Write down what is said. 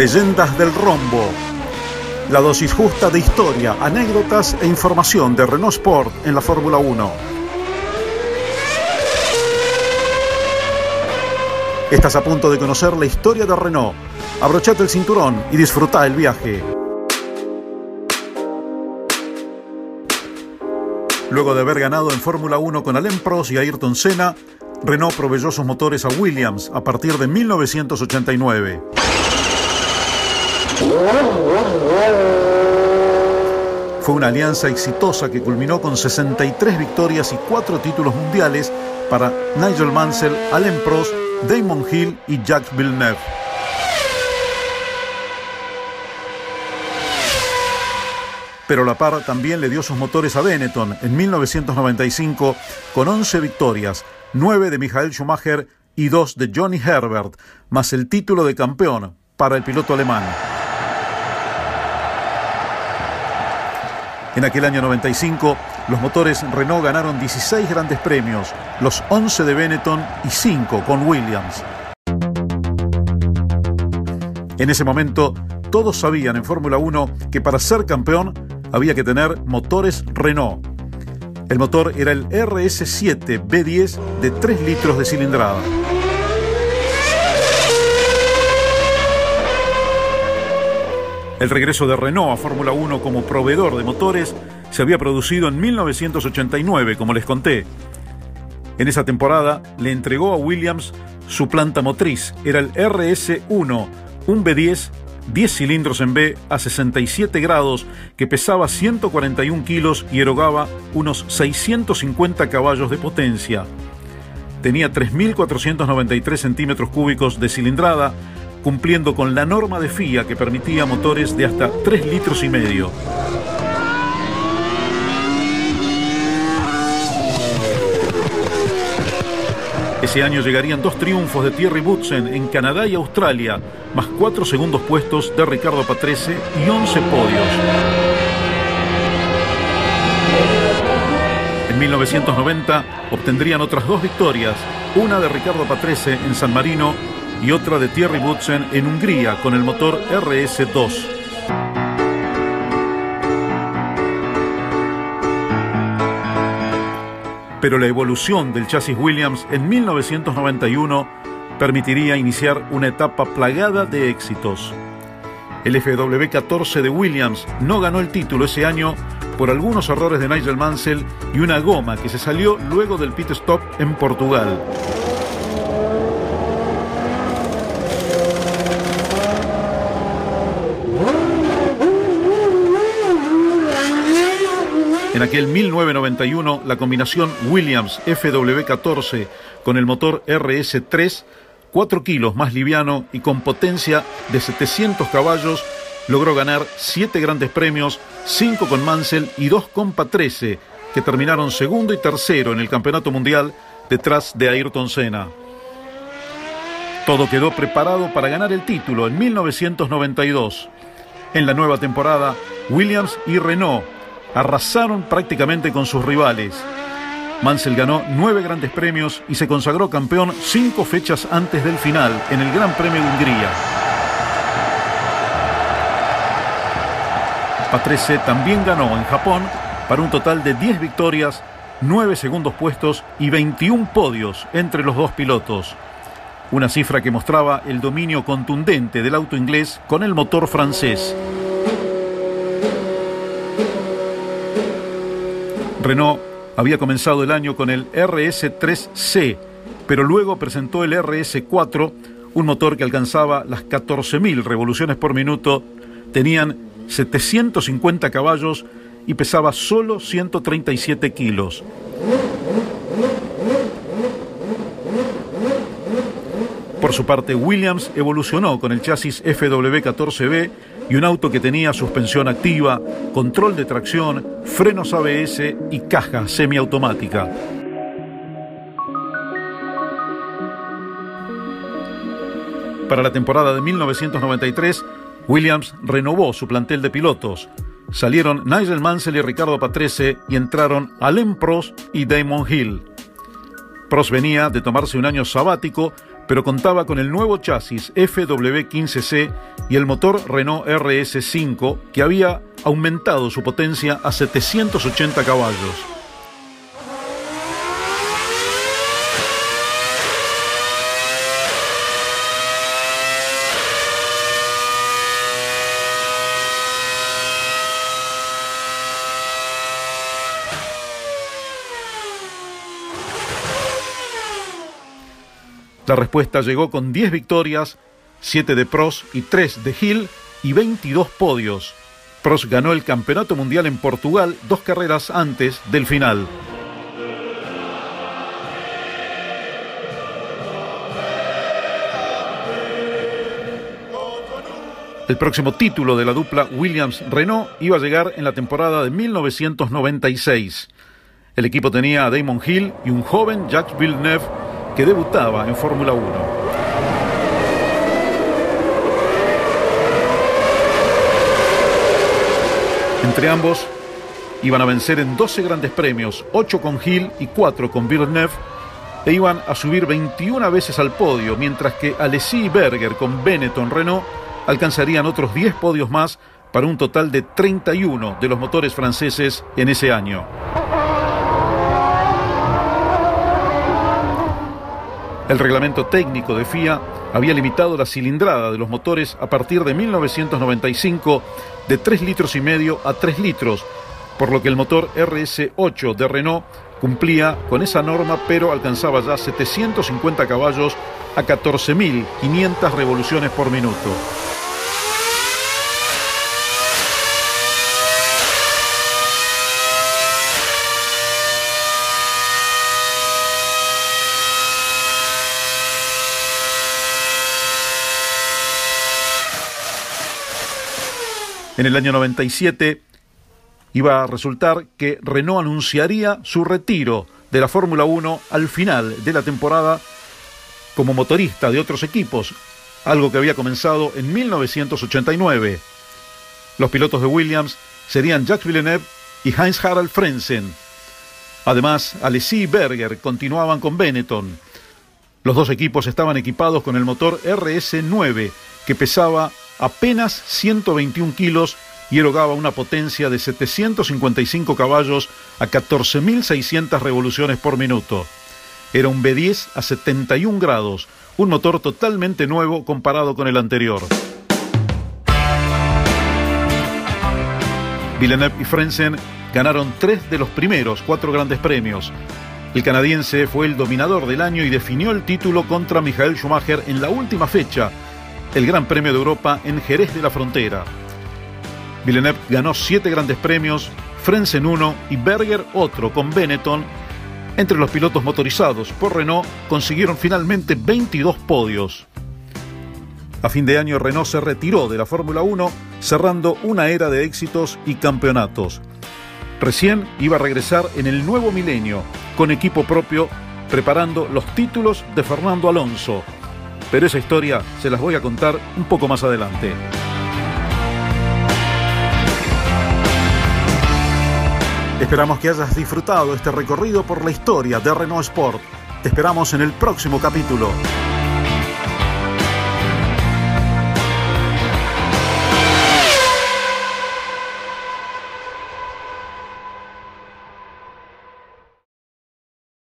Leyendas del Rombo. La dosis justa de historia, anécdotas e información de Renault Sport en la Fórmula 1. Estás a punto de conocer la historia de Renault. Abrochate el cinturón y disfruta el viaje. Luego de haber ganado en Fórmula 1 con Alain Prost y Ayrton Senna, Renault proveyó sus motores a Williams a partir de 1989. Fue una alianza exitosa que culminó con 63 victorias y 4 títulos mundiales para Nigel Mansell, Alain Prost, Damon Hill y Jacques Villeneuve. Pero la par también le dio sus motores a Benetton en 1995 con 11 victorias, 9 de Michael Schumacher y 2 de Johnny Herbert, más el título de campeón para el piloto alemán. En aquel año 95, los motores Renault ganaron 16 grandes premios, los 11 de Benetton y 5 con Williams. En ese momento, todos sabían en Fórmula 1 que para ser campeón había que tener motores Renault. El motor era el RS7 B10 de 3 litros de cilindrada. El regreso de Renault a Fórmula 1 como proveedor de motores se había producido en 1989, como les conté. En esa temporada le entregó a Williams su planta motriz. Era el RS1, un B10, 10 cilindros en B a 67 grados, que pesaba 141 kilos y erogaba unos 650 caballos de potencia. Tenía 3.493 centímetros cúbicos de cilindrada, cumpliendo con la norma de FIA que permitía motores de hasta 3 litros y medio. Ese año llegarían dos triunfos de Thierry Boutsen en Canadá y Australia, más cuatro segundos puestos de Ricardo Patrese y 11 podios. En 1990 obtendrían otras dos victorias, una de Ricardo Patrese en San Marino y otra de Thierry Boutsen en Hungría con el motor RS2. Pero la evolución del chasis Williams en 1991 permitiría iniciar una etapa plagada de éxitos. El FW14 de Williams no ganó el título ese año por algunos errores de Nigel Mansell y una goma que se salió luego del pit stop en Portugal. En aquel 1991, la combinación Williams FW14 con el motor RS3, 4 kilos más liviano y con potencia de 700 caballos, logró ganar 7 grandes premios, 5 con Mansell y 2 con Patrese, que terminaron segundo y tercero en el Campeonato Mundial detrás de Ayrton Senna. Todo quedó preparado para ganar el título en 1992. En la nueva temporada, Williams y Renault arrasaron prácticamente con sus rivales. Mansell ganó nueve grandes premios y se consagró campeón cinco fechas antes del final en el Gran Premio de Hungría. Patrese también ganó en Japón para un total de 10 victorias, 9 segundos puestos y 21 podios entre los dos pilotos. Una cifra que mostraba el dominio contundente del auto inglés con el motor francés. Renault había comenzado el año con el RS3C, pero luego presentó el RS4, un motor que alcanzaba las 14.000 revoluciones por minuto, tenían 750 caballos y pesaba solo 137 kilos. Por su parte, Williams evolucionó con el chasis FW14B y un auto que tenía suspensión activa, control de tracción, frenos ABS y caja semiautomática. Para la temporada de 1993, Williams renovó su plantel de pilotos. Salieron Nigel Mansell y Ricardo Patrese y entraron Alain Prost y Damon Hill. Prost venía de tomarse un año sabático pero contaba con el nuevo chasis FW15C y el motor Renault RS5 que había aumentado su potencia a 780 caballos. La respuesta llegó con 10 victorias, 7 de Pros y 3 de Hill y 22 podios. Pros ganó el Campeonato Mundial en Portugal dos carreras antes del final. El próximo título de la dupla Williams-Renault iba a llegar en la temporada de 1996. El equipo tenía a Damon Hill y un joven Jacques Villeneuve que debutaba en Fórmula 1. Entre ambos iban a vencer en 12 grandes premios, 8 con Hill y 4 con Villeneuve, e iban a subir 21 veces al podio, mientras que Alessi y Berger con Benetton Renault alcanzarían otros 10 podios más para un total de 31 de los motores franceses en ese año. El reglamento técnico de FIA había limitado la cilindrada de los motores a partir de 1995 de 3 litros y medio a 3 litros, por lo que el motor RS8 de Renault cumplía con esa norma, pero alcanzaba ya 750 caballos a 14.500 revoluciones por minuto. En el año 97 iba a resultar que Renault anunciaría su retiro de la Fórmula 1 al final de la temporada como motorista de otros equipos, algo que había comenzado en 1989. Los pilotos de Williams serían Jacques Villeneuve y Heinz Harald Frenzen. Además, Alessi y Berger continuaban con Benetton. Los dos equipos estaban equipados con el motor RS9, que pesaba apenas 121 kilos y erogaba una potencia de 755 caballos a 14.600 revoluciones por minuto. Era un B10 a 71 grados, un motor totalmente nuevo comparado con el anterior. Villeneuve y Frenzen ganaron tres de los primeros cuatro grandes premios. El canadiense fue el dominador del año y definió el título contra Michael Schumacher en la última fecha, el Gran Premio de Europa en Jerez de la Frontera. Villeneuve ganó siete grandes premios, Frenzen uno y Berger otro con Benetton. Entre los pilotos motorizados por Renault consiguieron finalmente 22 podios. A fin de año Renault se retiró de la Fórmula 1 cerrando una era de éxitos y campeonatos. Recién iba a regresar en el nuevo milenio con equipo propio preparando los títulos de Fernando Alonso, pero esa historia se las voy a contar un poco más adelante. Esperamos que hayas disfrutado este recorrido por la historia de Renault Sport. Te esperamos en el próximo capítulo.